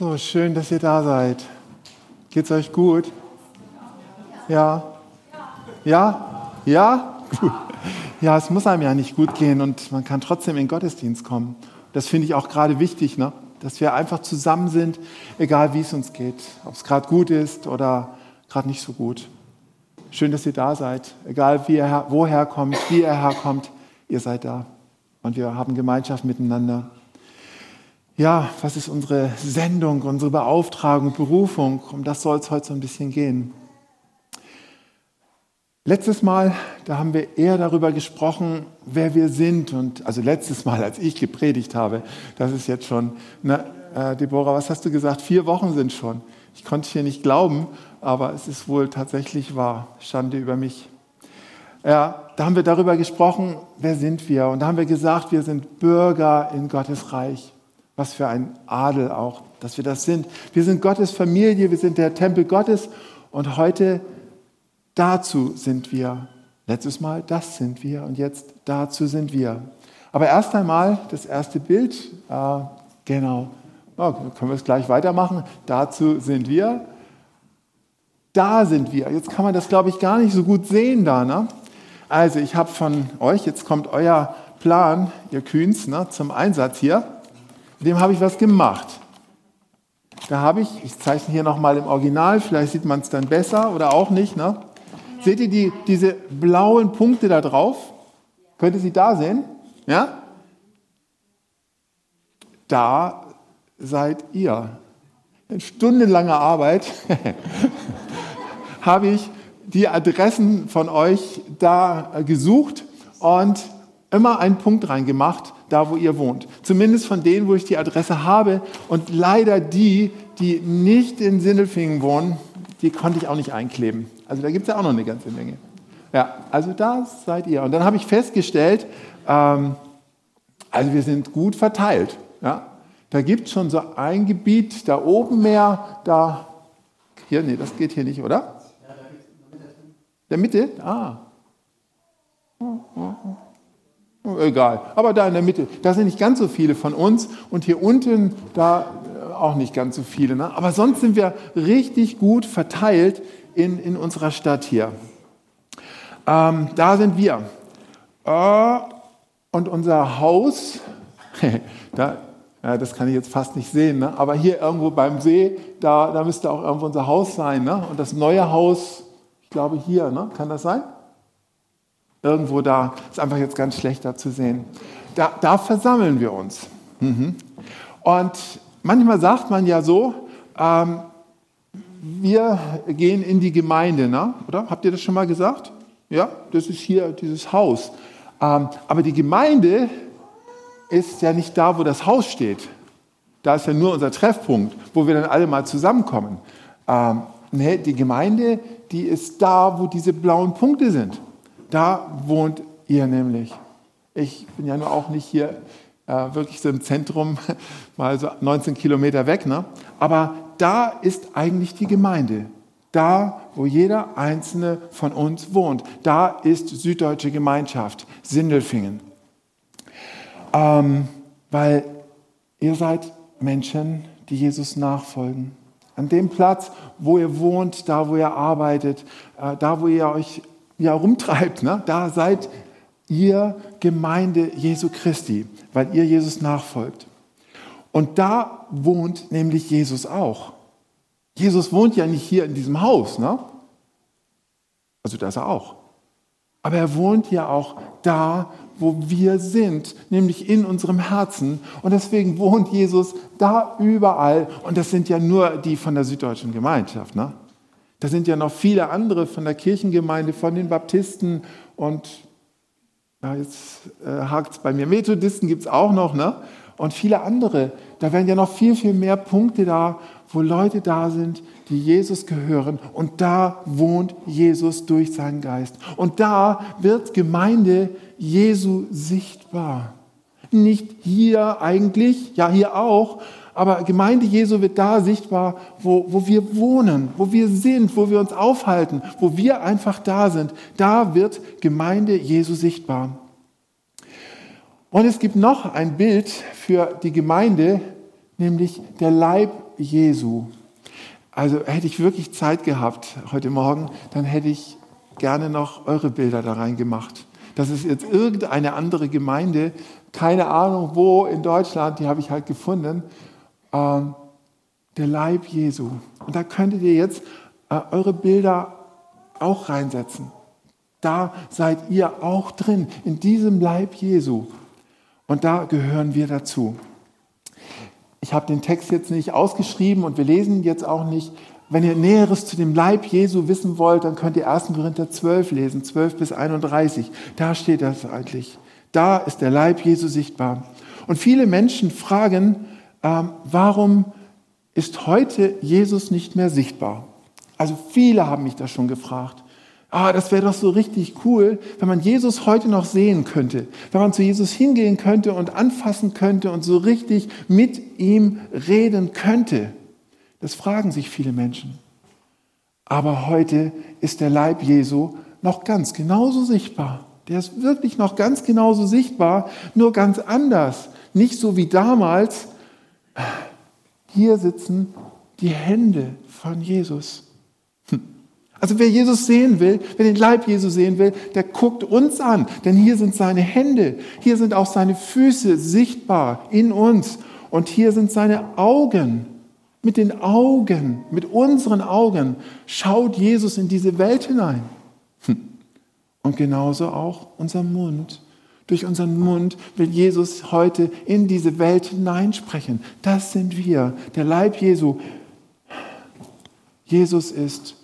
So, schön, dass ihr da seid. Geht's euch gut? Ja? Ja? Ja? Ja, es muss einem ja nicht gut gehen und man kann trotzdem in den Gottesdienst kommen. Das finde ich auch gerade wichtig, ne? dass wir einfach zusammen sind, egal wie es uns geht, ob es gerade gut ist oder gerade nicht so gut. Schön, dass ihr da seid, egal wie ihr, woher kommt, wie ihr herkommt, ihr seid da und wir haben Gemeinschaft miteinander. Ja, was ist unsere Sendung, unsere Beauftragung, Berufung? Um das soll es heute so ein bisschen gehen. Letztes Mal, da haben wir eher darüber gesprochen, wer wir sind. Und also letztes Mal, als ich gepredigt habe, das ist jetzt schon, na, äh, Deborah, was hast du gesagt? Vier Wochen sind schon. Ich konnte hier nicht glauben, aber es ist wohl tatsächlich wahr. Schande über mich. Ja, da haben wir darüber gesprochen, wer sind wir? Und da haben wir gesagt, wir sind Bürger in Gottes Reich. Was für ein Adel auch, dass wir das sind. Wir sind Gottes Familie, wir sind der Tempel Gottes und heute dazu sind wir. Letztes Mal, das sind wir und jetzt dazu sind wir. Aber erst einmal das erste Bild, äh, genau, oh, können wir es gleich weitermachen. Dazu sind wir. Da sind wir. Jetzt kann man das, glaube ich, gar nicht so gut sehen da. Ne? Also ich habe von euch, jetzt kommt euer Plan, ihr Kühns, ne, zum Einsatz hier dem habe ich was gemacht. Da habe ich, ich zeichne hier nochmal im Original, vielleicht sieht man es dann besser oder auch nicht. Ne? Seht ihr die, diese blauen Punkte da drauf? Könnt ihr sie da sehen? Ja? Da seid ihr. In stundenlanger Arbeit habe ich die Adressen von euch da gesucht und immer einen Punkt reingemacht, da wo ihr wohnt. Zumindest von denen, wo ich die Adresse habe. Und leider die, die nicht in Sindelfingen wohnen, die konnte ich auch nicht einkleben. Also da gibt es ja auch noch eine ganze Menge. Ja, also da seid ihr. Und dann habe ich festgestellt, ähm, also wir sind gut verteilt. Ja? Da gibt es schon so ein Gebiet, da oben mehr, da, hier, nee, das geht hier nicht, oder? Der Mitte? Ah. Egal, aber da in der Mitte, da sind nicht ganz so viele von uns und hier unten, da äh, auch nicht ganz so viele. Ne? Aber sonst sind wir richtig gut verteilt in, in unserer Stadt hier. Ähm, da sind wir. Äh, und unser Haus, da, ja, das kann ich jetzt fast nicht sehen, ne? aber hier irgendwo beim See, da, da müsste auch irgendwo unser Haus sein. Ne? Und das neue Haus, ich glaube hier, ne? kann das sein? Irgendwo da ist einfach jetzt ganz schlecht da zu sehen. Da, da versammeln wir uns. Mhm. Und manchmal sagt man ja so, ähm, wir gehen in die Gemeinde, ne? oder? Habt ihr das schon mal gesagt? Ja, das ist hier dieses Haus. Ähm, aber die Gemeinde ist ja nicht da, wo das Haus steht. Da ist ja nur unser Treffpunkt, wo wir dann alle mal zusammenkommen. Ähm, nee, die Gemeinde, die ist da, wo diese blauen Punkte sind. Da wohnt ihr nämlich. Ich bin ja nur auch nicht hier äh, wirklich so im Zentrum, mal so 19 Kilometer weg, ne? aber da ist eigentlich die Gemeinde. Da, wo jeder einzelne von uns wohnt. Da ist Süddeutsche Gemeinschaft, Sindelfingen. Ähm, weil ihr seid Menschen, die Jesus nachfolgen. An dem Platz, wo ihr wohnt, da, wo ihr arbeitet, äh, da, wo ihr euch ja rumtreibt, ne? da seid ihr Gemeinde Jesu Christi, weil ihr Jesus nachfolgt. Und da wohnt nämlich Jesus auch. Jesus wohnt ja nicht hier in diesem Haus, ne? Also da ist er auch. Aber er wohnt ja auch da, wo wir sind, nämlich in unserem Herzen. Und deswegen wohnt Jesus da überall. Und das sind ja nur die von der Süddeutschen Gemeinschaft. Ne? Da sind ja noch viele andere von der Kirchengemeinde, von den Baptisten und ja, jetzt äh, hakt es bei mir, Methodisten gibt es auch noch, ne? Und viele andere. Da werden ja noch viel, viel mehr Punkte da, wo Leute da sind, die Jesus gehören. Und da wohnt Jesus durch seinen Geist. Und da wird Gemeinde Jesu sichtbar. Nicht hier eigentlich, ja hier auch, aber Gemeinde Jesu wird da sichtbar, wo, wo wir wohnen, wo wir sind, wo wir uns aufhalten, wo wir einfach da sind. Da wird Gemeinde Jesu sichtbar. Und es gibt noch ein Bild für die Gemeinde, nämlich der Leib Jesu. Also hätte ich wirklich Zeit gehabt heute Morgen, dann hätte ich gerne noch eure Bilder da reingemacht. Das ist jetzt irgendeine andere Gemeinde, keine Ahnung wo in Deutschland, die habe ich halt gefunden. Ähm, der Leib Jesu. Und da könntet ihr jetzt äh, eure Bilder auch reinsetzen. Da seid ihr auch drin, in diesem Leib Jesu. Und da gehören wir dazu. Ich habe den Text jetzt nicht ausgeschrieben und wir lesen jetzt auch nicht. Wenn ihr Näheres zu dem Leib Jesu wissen wollt, dann könnt ihr 1. Korinther 12 lesen, 12 bis 31. Da steht das eigentlich. Da ist der Leib Jesu sichtbar. Und viele Menschen fragen, ähm, warum ist heute Jesus nicht mehr sichtbar? Also viele haben mich das schon gefragt. Ah, das wäre doch so richtig cool, wenn man Jesus heute noch sehen könnte, wenn man zu Jesus hingehen könnte und anfassen könnte und so richtig mit ihm reden könnte. Das fragen sich viele Menschen. Aber heute ist der Leib Jesu noch ganz genauso sichtbar. Der ist wirklich noch ganz genauso sichtbar, nur ganz anders. Nicht so wie damals. Hier sitzen die Hände von Jesus. Also wer Jesus sehen will, wer den Leib Jesu sehen will, der guckt uns an, denn hier sind seine Hände, hier sind auch seine Füße sichtbar in uns und hier sind seine Augen. Mit den Augen, mit unseren Augen schaut Jesus in diese Welt hinein. Hm. Und genauso auch unser Mund. Durch unseren Mund will Jesus heute in diese Welt hineinsprechen. Das sind wir, der Leib Jesu. Jesus ist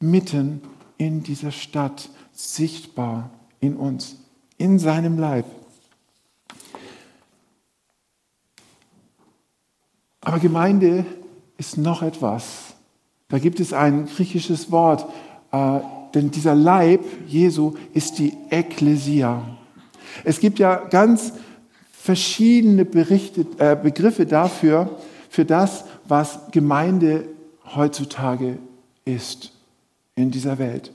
mitten in dieser Stadt sichtbar in uns, in seinem Leib. Aber Gemeinde ist noch etwas. Da gibt es ein griechisches Wort, äh, denn dieser Leib Jesu ist die Ekklesia. Es gibt ja ganz verschiedene Berichte, äh, Begriffe dafür, für das, was Gemeinde heutzutage ist in dieser Welt.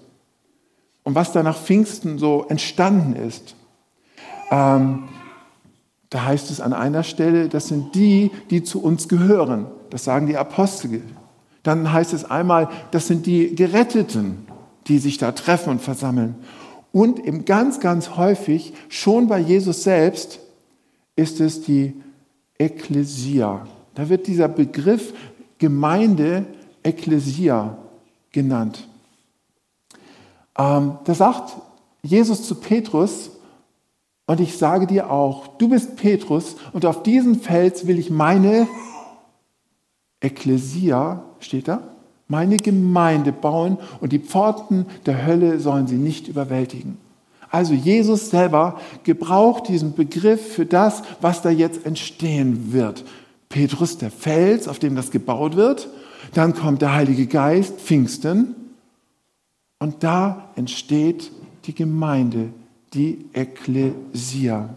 Und was da nach Pfingsten so entstanden ist, ähm, da heißt es an einer Stelle, das sind die, die zu uns gehören. Das sagen die Apostel. Dann heißt es einmal, das sind die Geretteten, die sich da treffen und versammeln. Und eben ganz, ganz häufig, schon bei Jesus selbst, ist es die Ekklesia. Da wird dieser Begriff Gemeinde Ekklesia genannt. Ähm, da sagt Jesus zu Petrus, und ich sage dir auch, du bist Petrus und auf diesen Fels will ich meine Ekklesia, steht da, meine Gemeinde bauen und die Pforten der Hölle sollen sie nicht überwältigen. Also Jesus selber gebraucht diesen Begriff für das, was da jetzt entstehen wird. Petrus, der Fels, auf dem das gebaut wird. Dann kommt der Heilige Geist, Pfingsten. Und da entsteht die Gemeinde, die Ekklesia.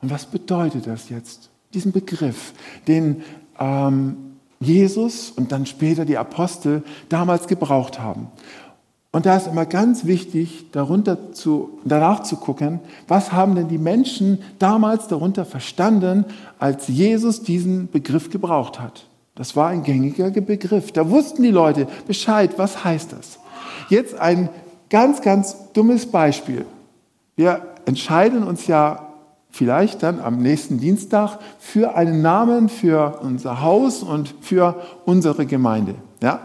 Und was bedeutet das jetzt? Diesen Begriff, den ähm, Jesus und dann später die Apostel damals gebraucht haben. Und da ist immer ganz wichtig, darunter zu, danach zu gucken, was haben denn die Menschen damals darunter verstanden, als Jesus diesen Begriff gebraucht hat. Das war ein gängiger Begriff. Da wussten die Leute Bescheid, was heißt das. Jetzt ein ganz, ganz dummes Beispiel. Wir entscheiden uns ja vielleicht dann am nächsten Dienstag für einen Namen für unser Haus und für unsere Gemeinde. Ja?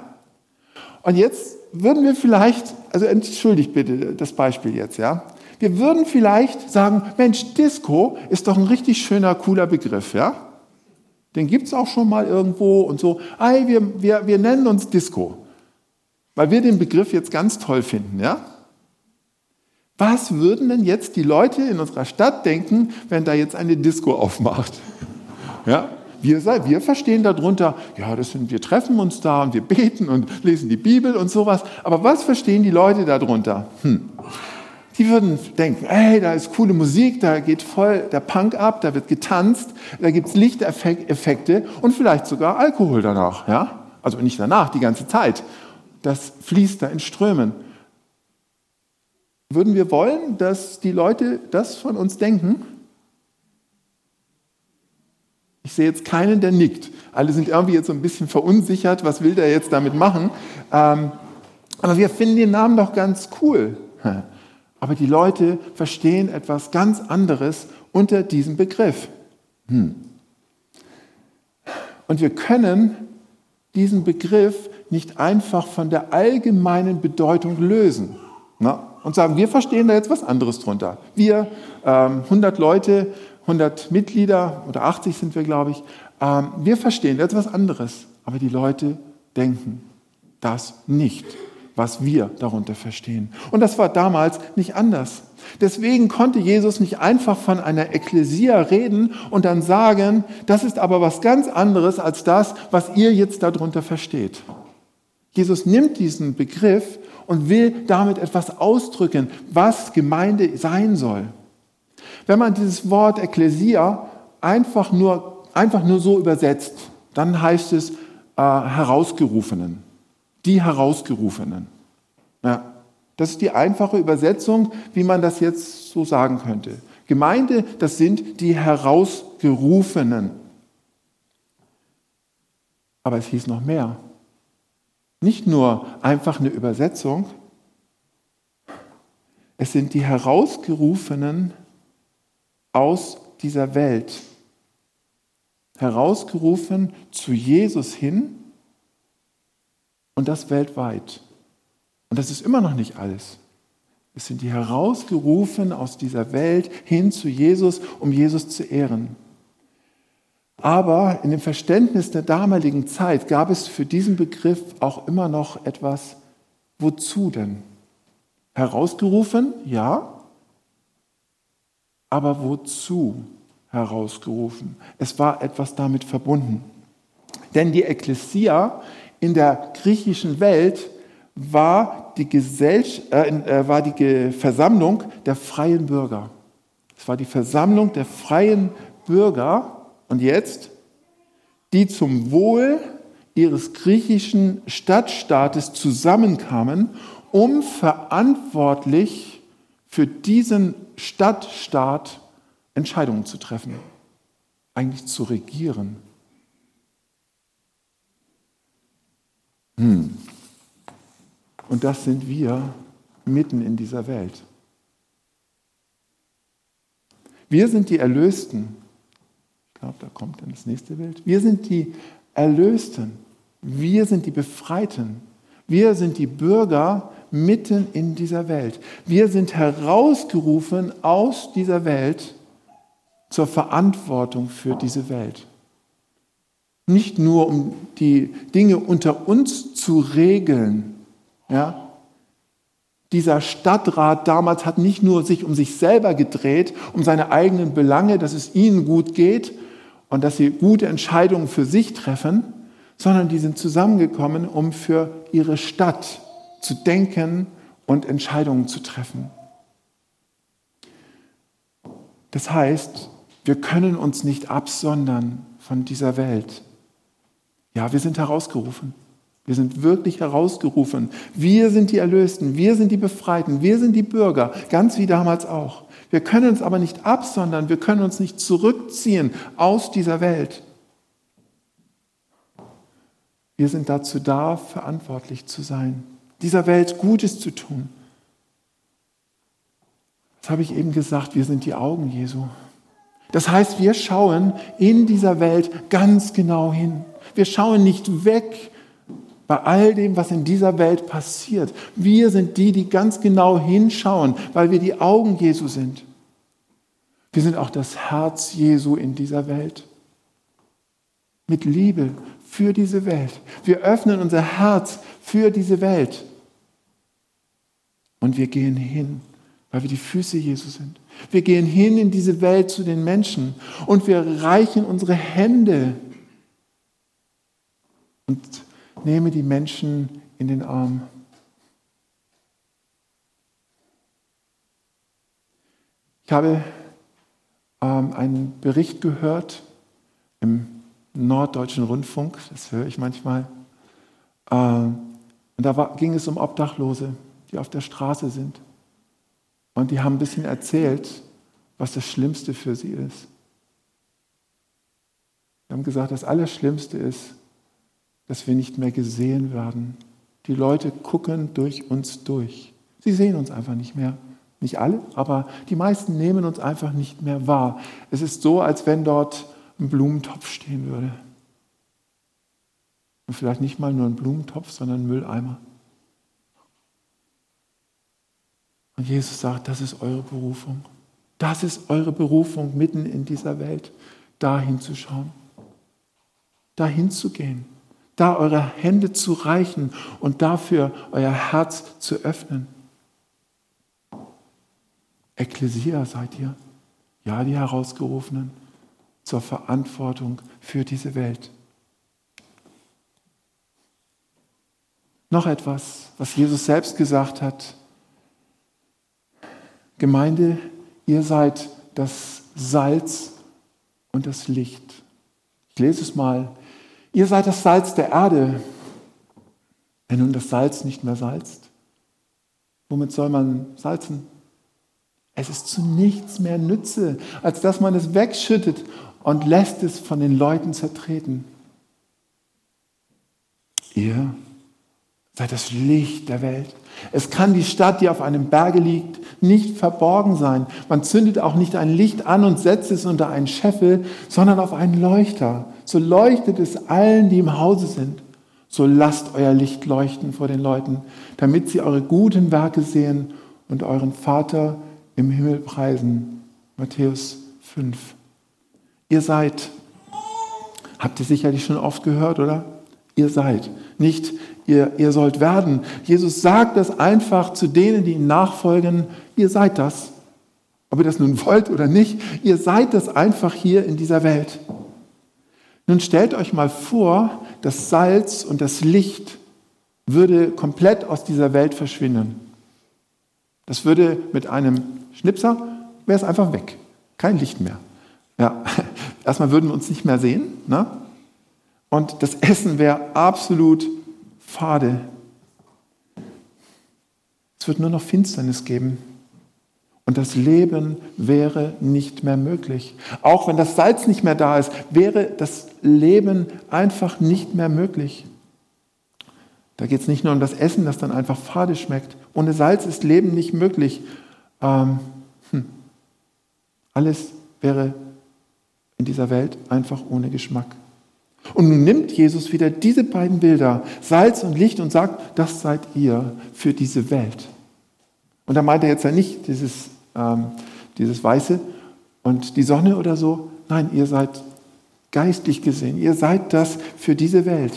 Und jetzt würden wir vielleicht, also entschuldigt bitte das Beispiel jetzt, ja? Wir würden vielleicht sagen, Mensch, Disco ist doch ein richtig schöner, cooler Begriff, ja? Den gibt es auch schon mal irgendwo und so. Ei, wir, wir, wir nennen uns Disco. Weil wir den Begriff jetzt ganz toll finden, ja? Was würden denn jetzt die Leute in unserer Stadt denken, wenn da jetzt eine Disco aufmacht? Ja? Wir, wir verstehen darunter, ja, das sind, wir treffen uns da und wir beten und lesen die Bibel und sowas. Aber was verstehen die Leute darunter? Hm. Die würden denken, hey, da ist coole Musik, da geht voll der Punk ab, da wird getanzt, da gibt es Lichteffekte und vielleicht sogar Alkohol danach. Ja? Also nicht danach, die ganze Zeit das fließt da in Strömen. Würden wir wollen, dass die Leute das von uns denken? Ich sehe jetzt keinen, der nickt. Alle sind irgendwie jetzt so ein bisschen verunsichert, was will der jetzt damit machen? Ähm, aber wir finden den Namen doch ganz cool. Aber die Leute verstehen etwas ganz anderes unter diesem Begriff. Hm. Und wir können diesen Begriff nicht einfach von der allgemeinen Bedeutung lösen und sagen, wir verstehen da jetzt was anderes drunter. Wir, ähm, 100 Leute, 100 Mitglieder oder 80 sind wir, glaube ich, ähm, wir verstehen da jetzt was anderes. Aber die Leute denken das nicht was wir darunter verstehen. Und das war damals nicht anders. Deswegen konnte Jesus nicht einfach von einer Ekklesia reden und dann sagen, das ist aber was ganz anderes als das, was ihr jetzt darunter versteht. Jesus nimmt diesen Begriff und will damit etwas ausdrücken, was Gemeinde sein soll. Wenn man dieses Wort Ekklesia einfach nur, einfach nur so übersetzt, dann heißt es äh, Herausgerufenen die Herausgerufenen. Ja, das ist die einfache Übersetzung, wie man das jetzt so sagen könnte. Gemeinde, das sind die Herausgerufenen. Aber es hieß noch mehr. Nicht nur einfach eine Übersetzung, es sind die Herausgerufenen aus dieser Welt. Herausgerufen zu Jesus hin und das weltweit. Und das ist immer noch nicht alles. Es sind die herausgerufen aus dieser Welt hin zu Jesus, um Jesus zu ehren. Aber in dem Verständnis der damaligen Zeit gab es für diesen Begriff auch immer noch etwas, wozu denn? Herausgerufen, ja, aber wozu herausgerufen? Es war etwas damit verbunden. Denn die Ekklesia in der griechischen Welt war die, äh, äh, war die Versammlung der freien Bürger. Es war die Versammlung der freien Bürger und jetzt, die zum Wohl ihres griechischen Stadtstaates zusammenkamen, um verantwortlich für diesen Stadtstaat Entscheidungen zu treffen, eigentlich zu regieren. Hm. Und das sind wir mitten in dieser Welt. Wir sind die Erlösten. Glaube, da kommt dann das nächste Bild. Wir sind die Erlösten. Wir sind die Befreiten. Wir sind die Bürger mitten in dieser Welt. Wir sind herausgerufen aus dieser Welt zur Verantwortung für diese Welt. Nicht nur, um die Dinge unter uns zu regeln. Ja? Dieser Stadtrat damals hat nicht nur sich um sich selber gedreht, um seine eigenen Belange, dass es ihnen gut geht und dass sie gute Entscheidungen für sich treffen, sondern die sind zusammengekommen, um für ihre Stadt zu denken und Entscheidungen zu treffen. Das heißt, wir können uns nicht absondern von dieser Welt. Ja, wir sind herausgerufen. Wir sind wirklich herausgerufen. Wir sind die Erlösten, wir sind die Befreiten, wir sind die Bürger, ganz wie damals auch. Wir können uns aber nicht absondern, wir können uns nicht zurückziehen aus dieser Welt. Wir sind dazu da, verantwortlich zu sein, dieser Welt Gutes zu tun. Das habe ich eben gesagt, wir sind die Augen Jesu. Das heißt, wir schauen in dieser Welt ganz genau hin. Wir schauen nicht weg bei all dem, was in dieser Welt passiert. Wir sind die, die ganz genau hinschauen, weil wir die Augen Jesu sind. Wir sind auch das Herz Jesu in dieser Welt. Mit Liebe für diese Welt. Wir öffnen unser Herz für diese Welt. Und wir gehen hin, weil wir die Füße Jesu sind. Wir gehen hin in diese Welt zu den Menschen und wir reichen unsere Hände und nehme die Menschen in den Arm. Ich habe ähm, einen Bericht gehört im Norddeutschen Rundfunk, das höre ich manchmal. Ähm, und da war, ging es um Obdachlose, die auf der Straße sind. Und die haben ein bisschen erzählt, was das Schlimmste für sie ist. Wir haben gesagt, das Allerschlimmste ist, dass wir nicht mehr gesehen werden. Die Leute gucken durch uns durch. Sie sehen uns einfach nicht mehr. Nicht alle, aber die meisten nehmen uns einfach nicht mehr wahr. Es ist so, als wenn dort ein Blumentopf stehen würde. Und vielleicht nicht mal nur ein Blumentopf, sondern ein Mülleimer. Und Jesus sagt, das ist eure Berufung. Das ist eure Berufung mitten in dieser Welt, da hinzuschauen, da hinzugehen, da eure Hände zu reichen und dafür euer Herz zu öffnen. Ekklesia seid ihr, ja, die Herausgerufenen zur Verantwortung für diese Welt. Noch etwas, was Jesus selbst gesagt hat. Gemeinde, ihr seid das Salz und das Licht. Ich lese es mal. Ihr seid das Salz der Erde. Wenn nun das Salz nicht mehr salzt, womit soll man salzen? Es ist zu nichts mehr Nütze, als dass man es wegschüttet und lässt es von den Leuten zertreten. Ihr seid das Licht der Welt. Es kann die Stadt, die auf einem Berge liegt, nicht verborgen sein. Man zündet auch nicht ein Licht an und setzt es unter einen Scheffel, sondern auf einen Leuchter. So leuchtet es allen, die im Hause sind. So lasst euer Licht leuchten vor den Leuten, damit sie eure guten Werke sehen und euren Vater im Himmel preisen. Matthäus 5. Ihr seid, habt ihr sicherlich schon oft gehört, oder? Ihr seid. Nicht ihr, ihr sollt werden. Jesus sagt das einfach zu denen, die ihm nachfolgen. Ihr seid das. Ob ihr das nun wollt oder nicht, ihr seid das einfach hier in dieser Welt. Nun stellt euch mal vor, das Salz und das Licht würde komplett aus dieser Welt verschwinden. Das würde mit einem Schnipser, wäre es einfach weg. Kein Licht mehr. Ja, erstmal würden wir uns nicht mehr sehen. Ne? Und das Essen wäre absolut fade. Es wird nur noch Finsternis geben. Und das Leben wäre nicht mehr möglich. Auch wenn das Salz nicht mehr da ist, wäre das Leben einfach nicht mehr möglich. Da geht es nicht nur um das Essen, das dann einfach fade schmeckt. Ohne Salz ist Leben nicht möglich. Ähm, hm. Alles wäre in dieser Welt einfach ohne Geschmack. Und nun nimmt Jesus wieder diese beiden Bilder, Salz und Licht, und sagt, das seid ihr für diese Welt. Und da meint er jetzt ja nicht dieses, ähm, dieses Weiße und die Sonne oder so. Nein, ihr seid geistlich gesehen, ihr seid das für diese Welt.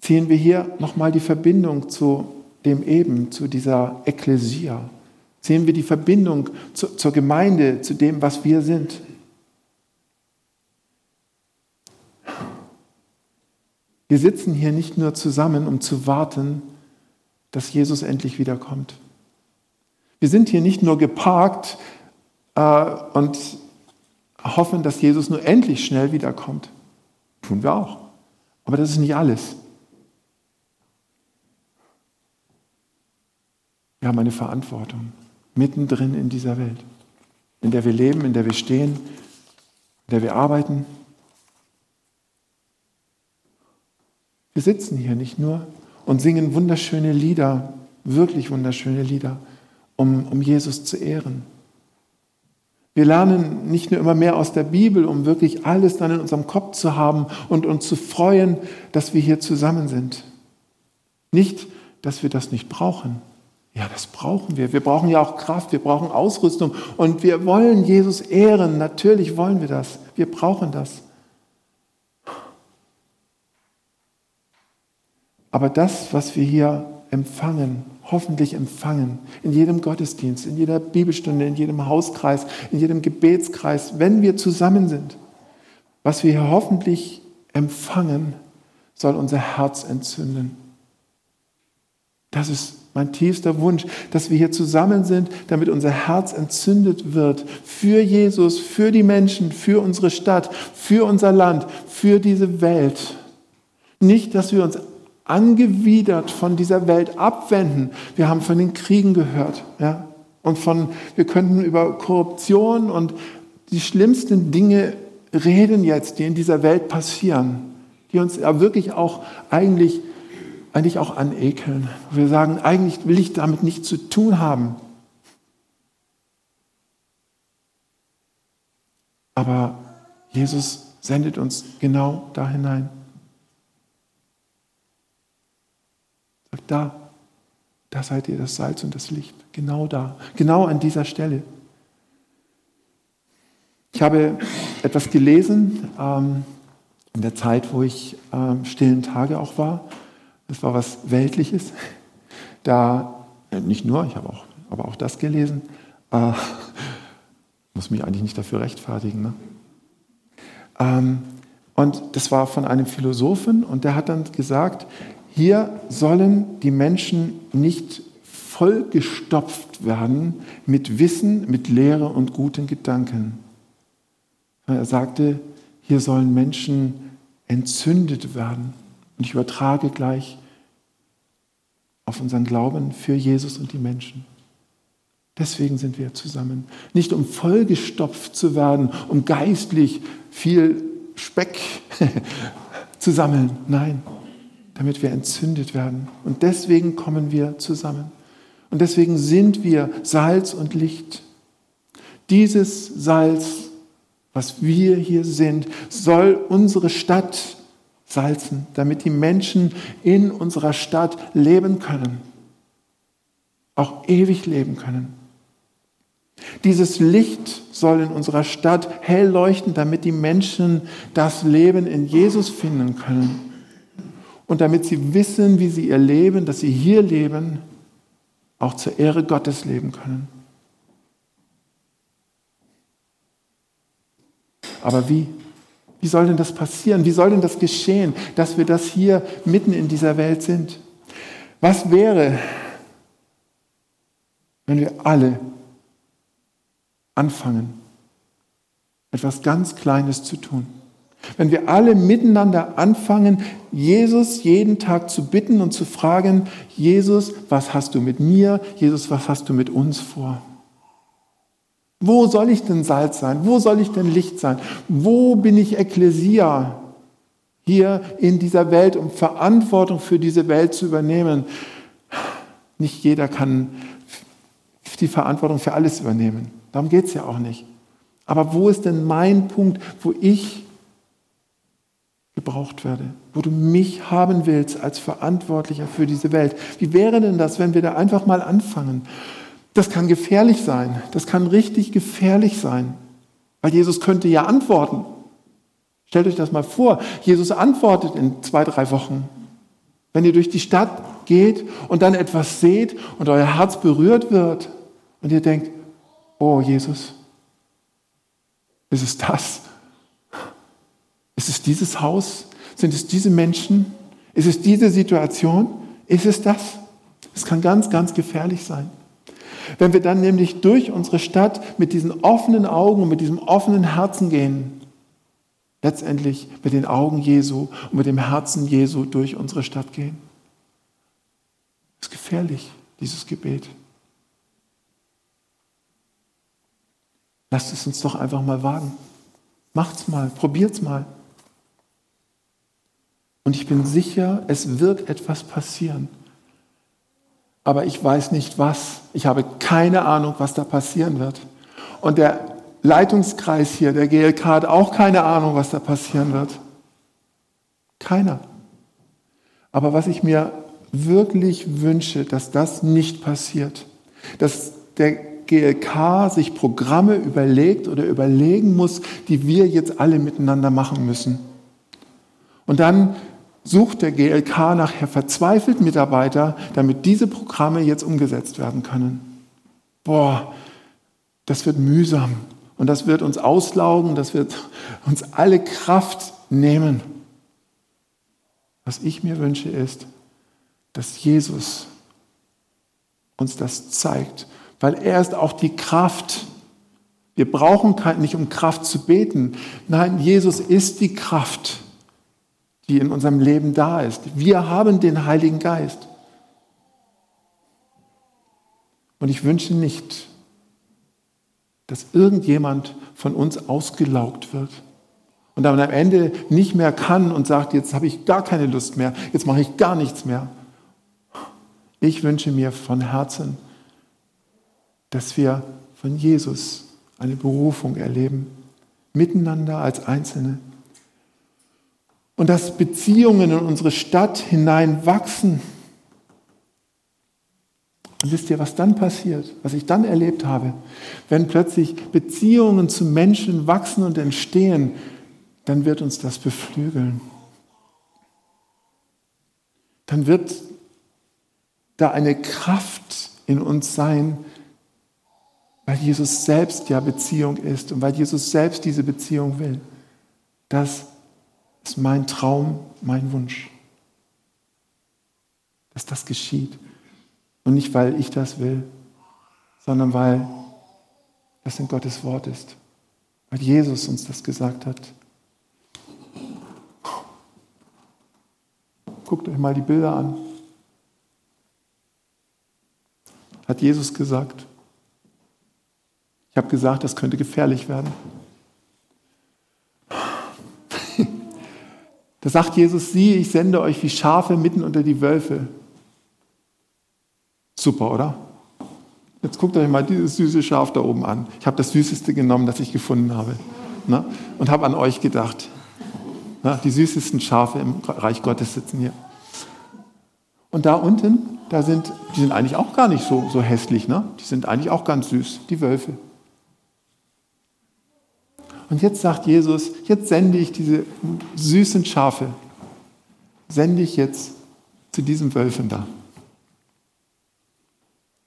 Ziehen wir hier nochmal die Verbindung zu dem Eben, zu dieser Ekklesia. Sehen wir die Verbindung zu, zur Gemeinde, zu dem, was wir sind. Wir sitzen hier nicht nur zusammen, um zu warten, dass Jesus endlich wiederkommt. Wir sind hier nicht nur geparkt äh, und hoffen, dass Jesus nur endlich schnell wiederkommt. Tun wir auch. Aber das ist nicht alles. Wir haben eine Verantwortung mittendrin in dieser Welt, in der wir leben, in der wir stehen, in der wir arbeiten. Wir sitzen hier nicht nur und singen wunderschöne Lieder, wirklich wunderschöne Lieder, um, um Jesus zu ehren. Wir lernen nicht nur immer mehr aus der Bibel, um wirklich alles dann in unserem Kopf zu haben und uns zu freuen, dass wir hier zusammen sind. Nicht, dass wir das nicht brauchen, ja, das brauchen wir. Wir brauchen ja auch Kraft, wir brauchen Ausrüstung und wir wollen Jesus ehren. Natürlich wollen wir das. Wir brauchen das. Aber das, was wir hier empfangen, hoffentlich empfangen, in jedem Gottesdienst, in jeder Bibelstunde, in jedem Hauskreis, in jedem Gebetskreis, wenn wir zusammen sind, was wir hier hoffentlich empfangen, soll unser Herz entzünden. Das ist mein tiefster Wunsch, dass wir hier zusammen sind, damit unser Herz entzündet wird für Jesus, für die Menschen, für unsere Stadt, für unser Land, für diese Welt. Nicht, dass wir uns angewidert von dieser Welt abwenden. Wir haben von den Kriegen gehört, ja, und von, wir könnten über Korruption und die schlimmsten Dinge reden jetzt, die in dieser Welt passieren, die uns ja wirklich auch eigentlich, eigentlich auch anekeln. Wir sagen, eigentlich will ich damit nichts zu tun haben. Aber Jesus sendet uns genau da hinein. Da, da seid ihr das Salz und das Licht. Genau da, genau an dieser Stelle. Ich habe etwas gelesen ähm, in der Zeit, wo ich ähm, stillen Tage auch war. Das war was Weltliches. Da, äh, nicht nur, ich habe auch, aber auch das gelesen. Äh, muss mich eigentlich nicht dafür rechtfertigen. Ne? Ähm, und das war von einem Philosophen und der hat dann gesagt, hier sollen die Menschen nicht vollgestopft werden mit Wissen, mit Lehre und guten Gedanken. Er sagte, hier sollen Menschen entzündet werden. Und ich übertrage gleich auf unseren Glauben für Jesus und die Menschen. Deswegen sind wir zusammen. Nicht um vollgestopft zu werden, um geistlich viel Speck zu sammeln. Nein, damit wir entzündet werden. Und deswegen kommen wir zusammen. Und deswegen sind wir Salz und Licht. Dieses Salz, was wir hier sind, soll unsere Stadt salzen, damit die Menschen in unserer Stadt leben können, auch ewig leben können. Dieses Licht soll in unserer Stadt hell leuchten, damit die Menschen das Leben in Jesus finden können. Und damit sie wissen, wie sie ihr Leben, dass sie hier leben, auch zur Ehre Gottes leben können. Aber wie? Wie soll denn das passieren? Wie soll denn das geschehen, dass wir das hier mitten in dieser Welt sind? Was wäre, wenn wir alle anfangen, etwas ganz Kleines zu tun. Wenn wir alle miteinander anfangen, Jesus jeden Tag zu bitten und zu fragen, Jesus, was hast du mit mir? Jesus, was hast du mit uns vor? Wo soll ich denn Salz sein? Wo soll ich denn Licht sein? Wo bin ich Ekklesia hier in dieser Welt, um Verantwortung für diese Welt zu übernehmen? Nicht jeder kann die Verantwortung für alles übernehmen. Darum geht es ja auch nicht. Aber wo ist denn mein Punkt, wo ich gebraucht werde, wo du mich haben willst als Verantwortlicher für diese Welt? Wie wäre denn das, wenn wir da einfach mal anfangen? Das kann gefährlich sein. Das kann richtig gefährlich sein. Weil Jesus könnte ja antworten. Stellt euch das mal vor. Jesus antwortet in zwei, drei Wochen. Wenn ihr durch die Stadt geht und dann etwas seht und euer Herz berührt wird und ihr denkt, oh Jesus, ist es das? Ist es dieses Haus? Sind es diese Menschen? Ist es diese Situation? Ist es das? Es kann ganz, ganz gefährlich sein. Wenn wir dann nämlich durch unsere Stadt mit diesen offenen Augen und mit diesem offenen Herzen gehen, letztendlich mit den Augen Jesu und mit dem Herzen Jesu durch unsere Stadt gehen. Ist gefährlich, dieses Gebet. Lasst es uns doch einfach mal wagen. Macht's mal, probiert's mal. Und ich bin sicher, es wird etwas passieren. Aber ich weiß nicht was. Ich habe keine Ahnung, was da passieren wird. Und der Leitungskreis hier, der GLK, hat auch keine Ahnung, was da passieren wird. Keiner. Aber was ich mir wirklich wünsche, dass das nicht passiert, dass der GLK sich Programme überlegt oder überlegen muss, die wir jetzt alle miteinander machen müssen. Und dann sucht der GLK nachher verzweifelt Mitarbeiter, damit diese Programme jetzt umgesetzt werden können. Boah, das wird mühsam und das wird uns auslaugen, das wird uns alle Kraft nehmen. Was ich mir wünsche ist, dass Jesus uns das zeigt weil er ist auch die Kraft. Wir brauchen nicht um Kraft zu beten. Nein, Jesus ist die Kraft, die in unserem Leben da ist. Wir haben den Heiligen Geist. Und ich wünsche nicht, dass irgendjemand von uns ausgelaugt wird und dann am Ende nicht mehr kann und sagt, jetzt habe ich gar keine Lust mehr, jetzt mache ich gar nichts mehr. Ich wünsche mir von Herzen, dass wir von Jesus eine Berufung erleben, miteinander als Einzelne. Und dass Beziehungen in unsere Stadt hinein wachsen. Und wisst ihr, was dann passiert, was ich dann erlebt habe? Wenn plötzlich Beziehungen zu Menschen wachsen und entstehen, dann wird uns das beflügeln. Dann wird da eine Kraft in uns sein, weil Jesus selbst ja Beziehung ist und weil Jesus selbst diese Beziehung will. Das ist mein Traum, mein Wunsch, dass das geschieht. Und nicht, weil ich das will, sondern weil das in Gottes Wort ist, weil Jesus uns das gesagt hat. Guckt euch mal die Bilder an. Hat Jesus gesagt. Ich habe gesagt, das könnte gefährlich werden. Da sagt Jesus, sieh, ich sende euch wie Schafe mitten unter die Wölfe. Super, oder? Jetzt guckt euch mal dieses süße Schaf da oben an. Ich habe das Süßeste genommen, das ich gefunden habe. Ne? Und habe an euch gedacht. Ne? Die süßesten Schafe im Reich Gottes sitzen hier. Und da unten, da sind, die sind eigentlich auch gar nicht so, so hässlich. Ne? Die sind eigentlich auch ganz süß, die Wölfe. Und jetzt sagt Jesus, jetzt sende ich diese süßen Schafe, sende ich jetzt zu diesen Wölfen da.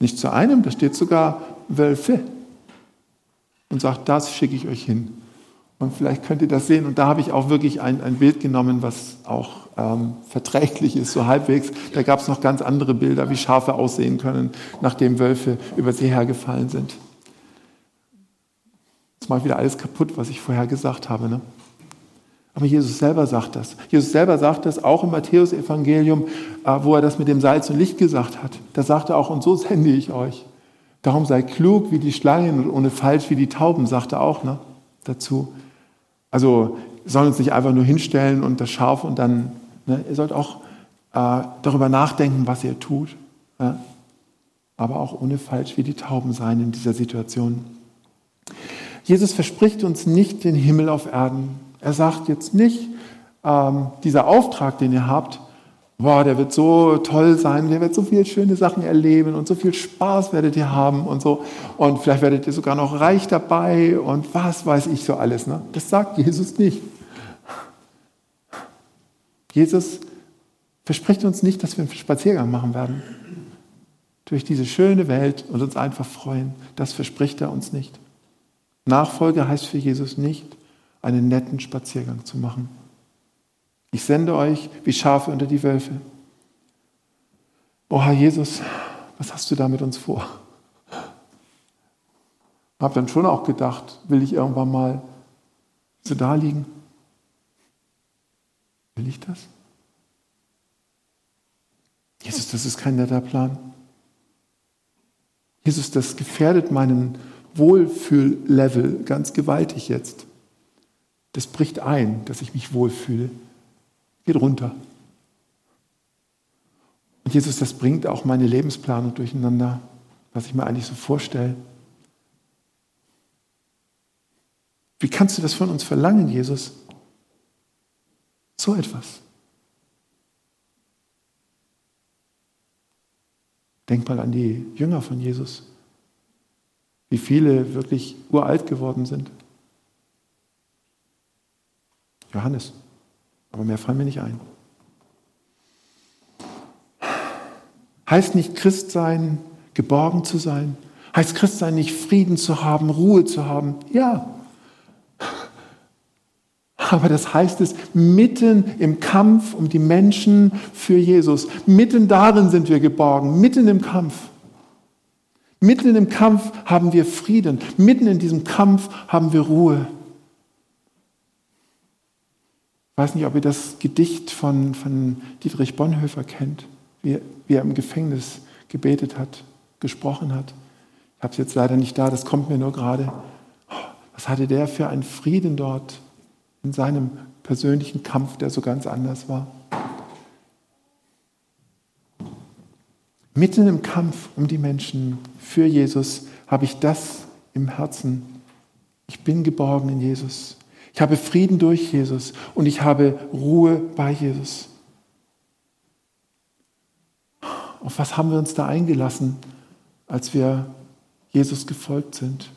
Nicht zu einem, da steht sogar Wölfe. Und sagt, das schicke ich euch hin. Und vielleicht könnt ihr das sehen. Und da habe ich auch wirklich ein, ein Bild genommen, was auch ähm, verträglich ist, so halbwegs. Da gab es noch ganz andere Bilder, wie Schafe aussehen können, nachdem Wölfe über sie hergefallen sind. Ich wieder alles kaputt, was ich vorher gesagt habe. Ne? Aber Jesus selber sagt das. Jesus selber sagt das auch im Matthäusevangelium, äh, wo er das mit dem Salz und Licht gesagt hat. Da sagt er auch, und so sende ich euch. Darum sei klug wie die Schlangen und ohne falsch wie die Tauben, sagt er auch ne, dazu. Also, sollen uns nicht einfach nur hinstellen und das Schaf und dann, ne, ihr sollt auch äh, darüber nachdenken, was ihr tut. Ja? Aber auch ohne falsch wie die Tauben sein in dieser Situation. Jesus verspricht uns nicht den Himmel auf Erden. Er sagt jetzt nicht, ähm, dieser Auftrag, den ihr habt, boah, der wird so toll sein, der wird so viele schöne Sachen erleben und so viel Spaß werdet ihr haben und so. Und vielleicht werdet ihr sogar noch reich dabei und was weiß ich so alles. Ne? Das sagt Jesus nicht. Jesus verspricht uns nicht, dass wir einen Spaziergang machen werden durch diese schöne Welt und uns einfach freuen. Das verspricht er uns nicht. Nachfolge heißt für Jesus nicht, einen netten Spaziergang zu machen. Ich sende euch wie Schafe unter die Wölfe. Oh Herr Jesus, was hast du da mit uns vor? Hab dann schon auch gedacht, will ich irgendwann mal so da liegen? Will ich das? Jesus, das ist kein netter Plan. Jesus, das gefährdet meinen Wohlfühllevel ganz gewaltig jetzt. Das bricht ein, dass ich mich wohlfühle. Geht runter. Und Jesus, das bringt auch meine Lebensplanung durcheinander, was ich mir eigentlich so vorstelle. Wie kannst du das von uns verlangen, Jesus? So etwas. Denk mal an die Jünger von Jesus wie viele wirklich uralt geworden sind. Johannes. Aber mehr fallen mir nicht ein. Heißt nicht Christ sein, geborgen zu sein? Heißt Christ sein nicht Frieden zu haben, Ruhe zu haben? Ja. Aber das heißt es mitten im Kampf um die Menschen für Jesus. Mitten darin sind wir geborgen, mitten im Kampf. Mitten im Kampf haben wir Frieden. Mitten in diesem Kampf haben wir Ruhe. Ich weiß nicht, ob ihr das Gedicht von, von Dietrich Bonhoeffer kennt, wie, wie er im Gefängnis gebetet hat, gesprochen hat. Ich habe es jetzt leider nicht da, das kommt mir nur gerade. Was hatte der für einen Frieden dort in seinem persönlichen Kampf, der so ganz anders war? Mitten im Kampf um die Menschen für Jesus habe ich das im Herzen. Ich bin geborgen in Jesus. Ich habe Frieden durch Jesus und ich habe Ruhe bei Jesus. Auf was haben wir uns da eingelassen, als wir Jesus gefolgt sind?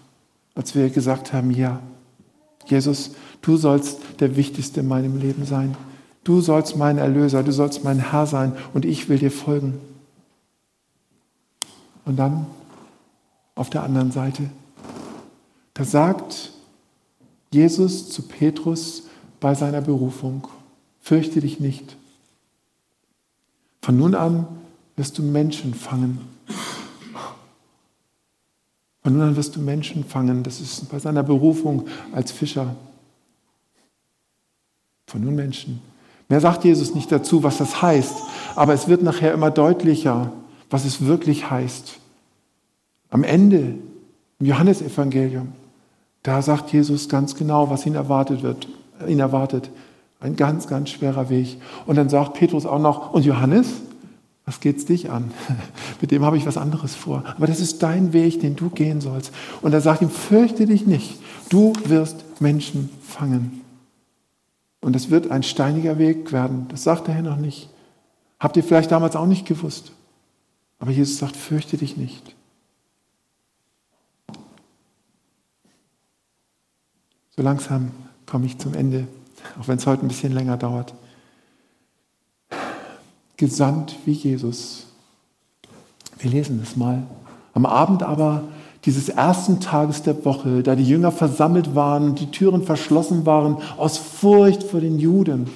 Als wir gesagt haben, ja, Jesus, du sollst der Wichtigste in meinem Leben sein. Du sollst mein Erlöser, du sollst mein Herr sein und ich will dir folgen. Und dann auf der anderen Seite, da sagt Jesus zu Petrus bei seiner Berufung, fürchte dich nicht. Von nun an wirst du Menschen fangen. Von nun an wirst du Menschen fangen. Das ist bei seiner Berufung als Fischer. Von nun Menschen. Mehr sagt Jesus nicht dazu, was das heißt, aber es wird nachher immer deutlicher, was es wirklich heißt. Am Ende im Johannesevangelium, da sagt Jesus ganz genau, was ihn erwartet wird, ihn erwartet. Ein ganz, ganz schwerer Weg. Und dann sagt Petrus auch noch, und Johannes, was geht's dich an? Mit dem habe ich was anderes vor. Aber das ist dein Weg, den du gehen sollst. Und er sagt ihm, fürchte dich nicht. Du wirst Menschen fangen. Und es wird ein steiniger Weg werden. Das sagt er hier noch nicht. Habt ihr vielleicht damals auch nicht gewusst. Aber Jesus sagt, fürchte dich nicht. So langsam komme ich zum Ende, auch wenn es heute ein bisschen länger dauert gesandt wie Jesus. Wir lesen es mal. Am Abend aber dieses ersten Tages der Woche, da die Jünger versammelt waren und die Türen verschlossen waren aus Furcht vor den Juden,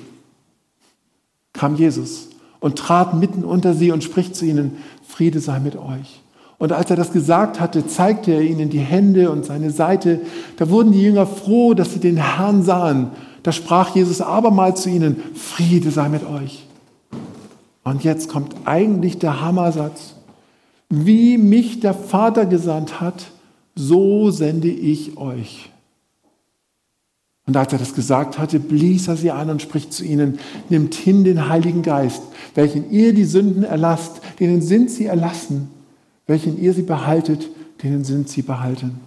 kam Jesus und trat mitten unter sie und spricht zu ihnen, Friede sei mit euch. Und als er das gesagt hatte, zeigte er ihnen die Hände und seine Seite. Da wurden die Jünger froh, dass sie den Herrn sahen. Da sprach Jesus abermals zu ihnen, Friede sei mit euch. Und jetzt kommt eigentlich der Hammersatz. Wie mich der Vater gesandt hat, so sende ich euch. Und als er das gesagt hatte, blies er sie an und spricht zu ihnen, nimmt hin den Heiligen Geist, welchen ihr die Sünden erlasst, denen sind sie erlassen, welchen ihr sie behaltet, denen sind sie behalten.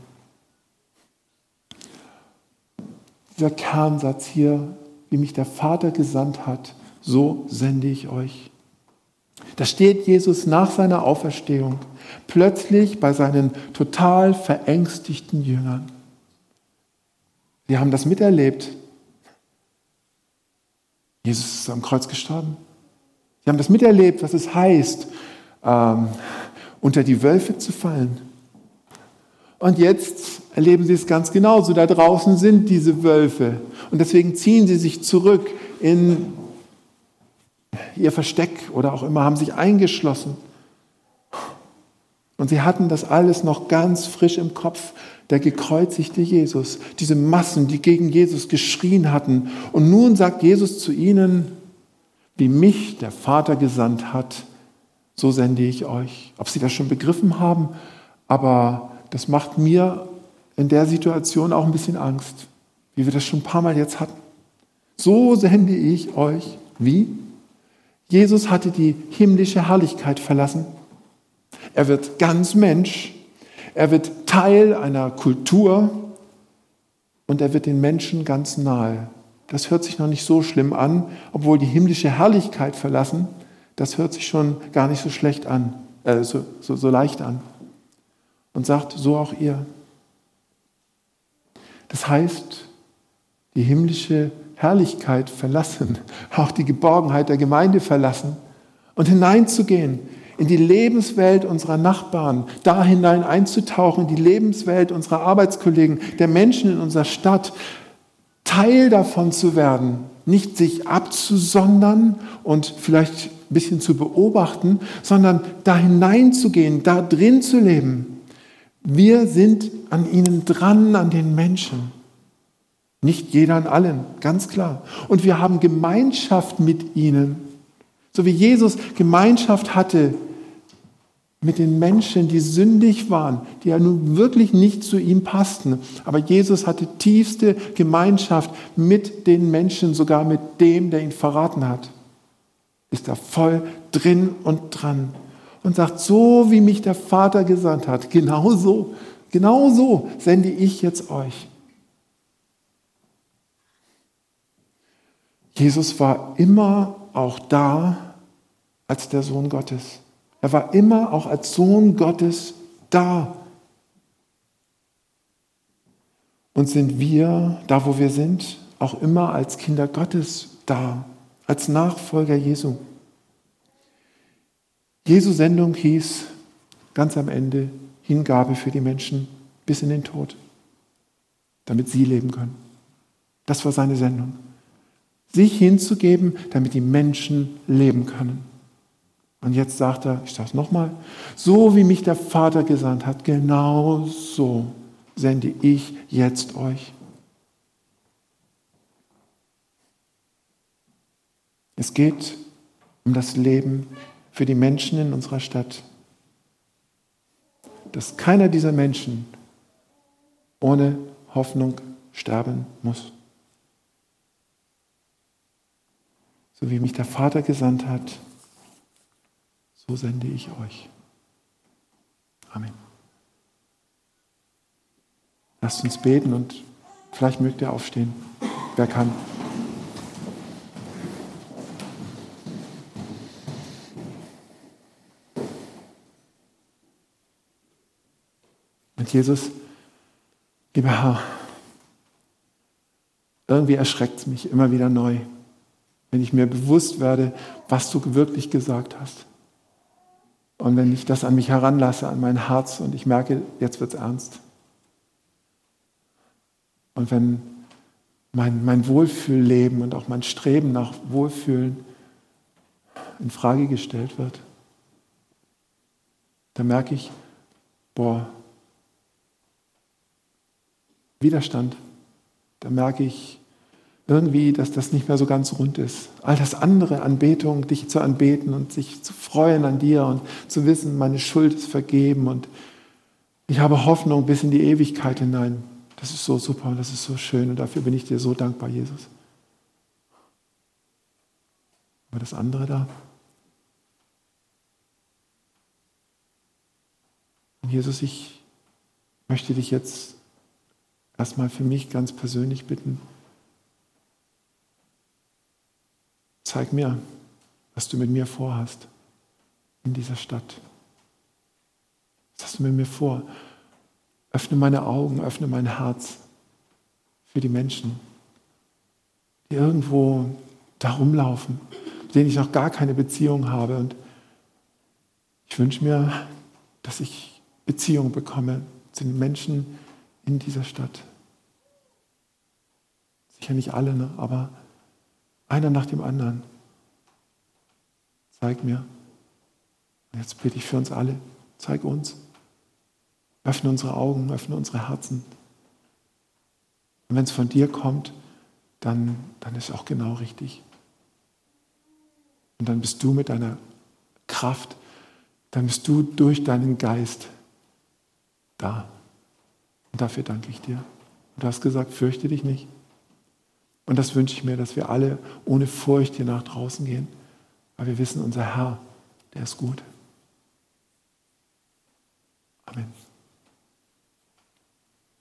Dieser Kernsatz hier, wie mich der Vater gesandt hat, so sende ich euch. Da steht Jesus nach seiner Auferstehung plötzlich bei seinen total verängstigten Jüngern. Sie haben das miterlebt. Jesus ist am Kreuz gestorben. Sie haben das miterlebt, was es heißt, ähm, unter die Wölfe zu fallen. Und jetzt erleben sie es ganz genauso. Da draußen sind diese Wölfe. Und deswegen ziehen sie sich zurück in ihr Versteck oder auch immer, haben sich eingeschlossen. Und sie hatten das alles noch ganz frisch im Kopf, der gekreuzigte Jesus, diese Massen, die gegen Jesus geschrien hatten. Und nun sagt Jesus zu ihnen, wie mich der Vater gesandt hat, so sende ich euch. Ob sie das schon begriffen haben, aber das macht mir in der Situation auch ein bisschen Angst, wie wir das schon ein paar Mal jetzt hatten. So sende ich euch. Wie? Jesus hatte die himmlische Herrlichkeit verlassen. Er wird ganz Mensch. Er wird Teil einer Kultur und er wird den Menschen ganz nahe. Das hört sich noch nicht so schlimm an, obwohl die himmlische Herrlichkeit verlassen, das hört sich schon gar nicht so schlecht an, äh, so, so, so leicht an. Und sagt, so auch ihr. Das heißt, die himmlische Herrlichkeit verlassen, auch die Geborgenheit der Gemeinde verlassen und hineinzugehen in die Lebenswelt unserer Nachbarn, da hinein einzutauchen, in die Lebenswelt unserer Arbeitskollegen, der Menschen in unserer Stadt, Teil davon zu werden, nicht sich abzusondern und vielleicht ein bisschen zu beobachten, sondern da hineinzugehen, da drin zu leben. Wir sind an ihnen dran, an den Menschen. Nicht jeder an allen, ganz klar. Und wir haben Gemeinschaft mit ihnen. So wie Jesus Gemeinschaft hatte mit den Menschen, die sündig waren, die ja nun wirklich nicht zu ihm passten. Aber Jesus hatte tiefste Gemeinschaft mit den Menschen, sogar mit dem, der ihn verraten hat. Ist da voll drin und dran und sagt, so wie mich der Vater gesandt hat, genau so, genau so sende ich jetzt euch. Jesus war immer auch da als der Sohn Gottes. Er war immer auch als Sohn Gottes da. Und sind wir, da wo wir sind, auch immer als Kinder Gottes da, als Nachfolger Jesu. Jesu Sendung hieß ganz am Ende Hingabe für die Menschen bis in den Tod, damit sie leben können. Das war seine Sendung. Sich hinzugeben, damit die Menschen leben können. Und jetzt sagt er, ich sage es nochmal, so wie mich der Vater gesandt hat, genau so sende ich jetzt euch. Es geht um das Leben für die Menschen in unserer Stadt. Dass keiner dieser Menschen ohne Hoffnung sterben muss. So wie mich der Vater gesandt hat, so sende ich euch. Amen. Lasst uns beten und vielleicht mögt ihr aufstehen. Wer kann? Jesus, lieber Herr, irgendwie erschreckt es mich immer wieder neu, wenn ich mir bewusst werde, was du wirklich gesagt hast. Und wenn ich das an mich heranlasse, an mein Herz und ich merke, jetzt wird es ernst. Und wenn mein, mein Wohlfühlleben und auch mein Streben nach Wohlfühlen in Frage gestellt wird, dann merke ich, boah, Widerstand. Da merke ich, irgendwie, dass das nicht mehr so ganz rund ist. All das andere, Anbetung, dich zu anbeten und sich zu freuen an dir und zu wissen, meine Schuld ist vergeben und ich habe Hoffnung bis in die Ewigkeit hinein. Das ist so super und das ist so schön und dafür bin ich dir so dankbar, Jesus. Aber das andere da? Jesus, ich möchte dich jetzt erstmal für mich ganz persönlich bitten, Zeig mir, was du mit mir vorhast in dieser Stadt. Was hast du mit mir vor? Öffne meine Augen, öffne mein Herz für die Menschen, die irgendwo da rumlaufen, mit denen ich noch gar keine Beziehung habe. Und ich wünsche mir, dass ich Beziehung bekomme zu den Menschen in dieser Stadt. Sicher nicht alle, ne? aber einer nach dem anderen. Zeig mir. Und jetzt bitte ich für uns alle, zeig uns. Öffne unsere Augen, öffne unsere Herzen. Und wenn es von dir kommt, dann, dann ist auch genau richtig. Und dann bist du mit deiner Kraft, dann bist du durch deinen Geist da. Und dafür danke ich dir. Und du hast gesagt, fürchte dich nicht. Und das wünsche ich mir, dass wir alle ohne Furcht hier nach draußen gehen, weil wir wissen, unser Herr, der ist gut. Amen.